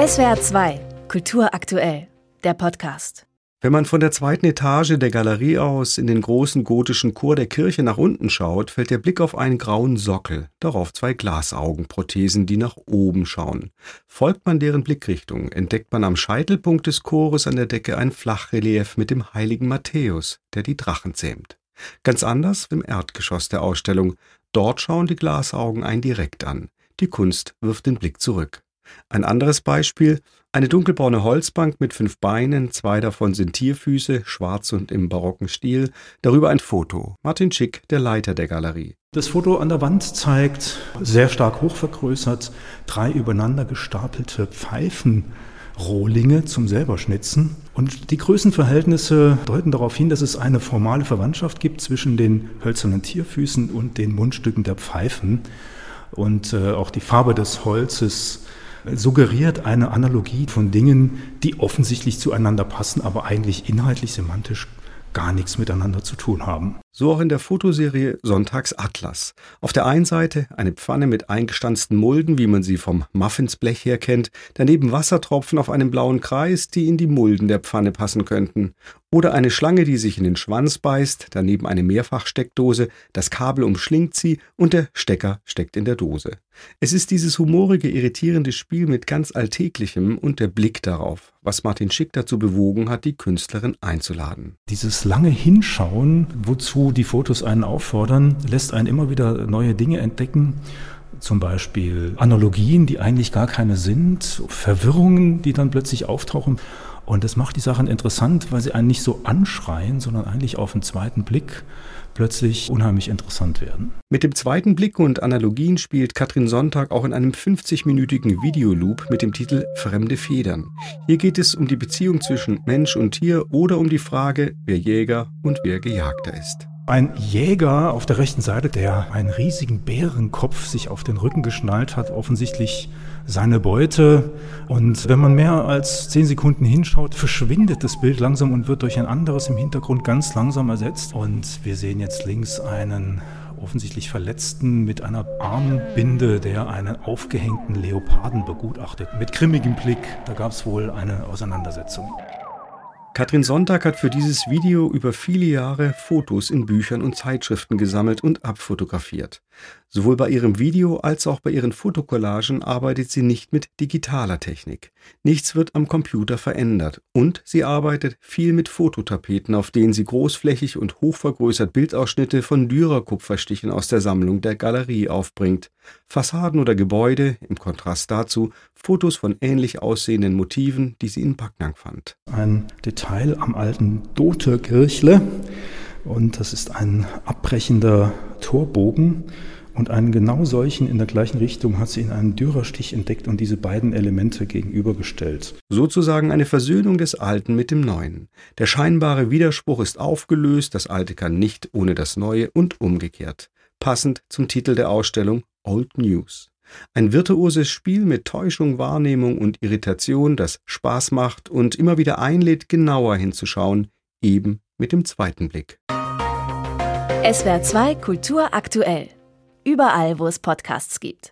SWR 2, Kultur aktuell, der Podcast. Wenn man von der zweiten Etage der Galerie aus in den großen gotischen Chor der Kirche nach unten schaut, fällt der Blick auf einen grauen Sockel, darauf zwei Glasaugenprothesen, die nach oben schauen. Folgt man deren Blickrichtung, entdeckt man am Scheitelpunkt des Chores an der Decke ein Flachrelief mit dem heiligen Matthäus, der die Drachen zähmt. Ganz anders im Erdgeschoss der Ausstellung. Dort schauen die Glasaugen einen direkt an. Die Kunst wirft den Blick zurück. Ein anderes Beispiel, eine dunkelbraune Holzbank mit fünf Beinen, zwei davon sind Tierfüße, schwarz und im barocken Stil, darüber ein Foto. Martin Schick, der Leiter der Galerie. Das Foto an der Wand zeigt, sehr stark hochvergrößert, drei übereinander gestapelte Pfeifenrohlinge zum selberschnitzen. Und die Größenverhältnisse deuten darauf hin, dass es eine formale Verwandtschaft gibt zwischen den hölzernen Tierfüßen und den Mundstücken der Pfeifen. Und äh, auch die Farbe des Holzes suggeriert eine Analogie von Dingen, die offensichtlich zueinander passen, aber eigentlich inhaltlich semantisch gar nichts miteinander zu tun haben. So auch in der Fotoserie Sonntags Atlas. Auf der einen Seite eine Pfanne mit eingestanzten Mulden, wie man sie vom Muffinsblech her kennt, daneben Wassertropfen auf einem blauen Kreis, die in die Mulden der Pfanne passen könnten. Oder eine Schlange, die sich in den Schwanz beißt, daneben eine Mehrfachsteckdose, das Kabel umschlingt sie und der Stecker steckt in der Dose. Es ist dieses humorige, irritierende Spiel mit ganz Alltäglichem und der Blick darauf, was Martin Schick dazu bewogen hat, die Künstlerin einzuladen. Dieses lange Hinschauen, wozu die Fotos einen auffordern, lässt einen immer wieder neue Dinge entdecken zum Beispiel Analogien, die eigentlich gar keine sind, Verwirrungen, die dann plötzlich auftauchen. Und das macht die Sachen interessant, weil sie einen nicht so anschreien, sondern eigentlich auf den zweiten Blick plötzlich unheimlich interessant werden. Mit dem zweiten Blick und Analogien spielt Katrin Sonntag auch in einem 50-minütigen Videoloop mit dem Titel Fremde Federn. Hier geht es um die Beziehung zwischen Mensch und Tier oder um die Frage, wer Jäger und wer Gejagter ist. Ein Jäger auf der rechten Seite, der einen riesigen Bärenkopf sich auf den Rücken geschnallt hat, offensichtlich seine Beute. Und wenn man mehr als zehn Sekunden hinschaut, verschwindet das Bild langsam und wird durch ein anderes im Hintergrund ganz langsam ersetzt. Und wir sehen jetzt links einen offensichtlich Verletzten mit einer Armbinde, der einen aufgehängten Leoparden begutachtet. Mit grimmigem Blick, da gab es wohl eine Auseinandersetzung. Katrin Sonntag hat für dieses Video über viele Jahre Fotos in Büchern und Zeitschriften gesammelt und abfotografiert. Sowohl bei ihrem Video als auch bei ihren Fotokollagen arbeitet sie nicht mit digitaler Technik. Nichts wird am Computer verändert und sie arbeitet viel mit Fototapeten, auf denen sie großflächig und hochvergrößert Bildausschnitte von Dürer-Kupferstichen aus der Sammlung der Galerie aufbringt. Fassaden oder Gebäude, im Kontrast dazu Fotos von ähnlich aussehenden Motiven, die sie in Backnang fand. Ein Detail am alten Dote-Kirchle und das ist ein abbrechender Torbogen und einen genau solchen in der gleichen Richtung hat sie in einem Dürerstich entdeckt und diese beiden Elemente gegenübergestellt. Sozusagen eine Versöhnung des Alten mit dem Neuen. Der scheinbare Widerspruch ist aufgelöst, das Alte kann nicht ohne das Neue und umgekehrt. Passend zum Titel der Ausstellung Old News. Ein virtuoses Spiel mit Täuschung, Wahrnehmung und Irritation, das Spaß macht und immer wieder einlädt, genauer hinzuschauen, eben mit dem zweiten Blick. SWR 2 Kultur aktuell. Überall, wo es Podcasts gibt.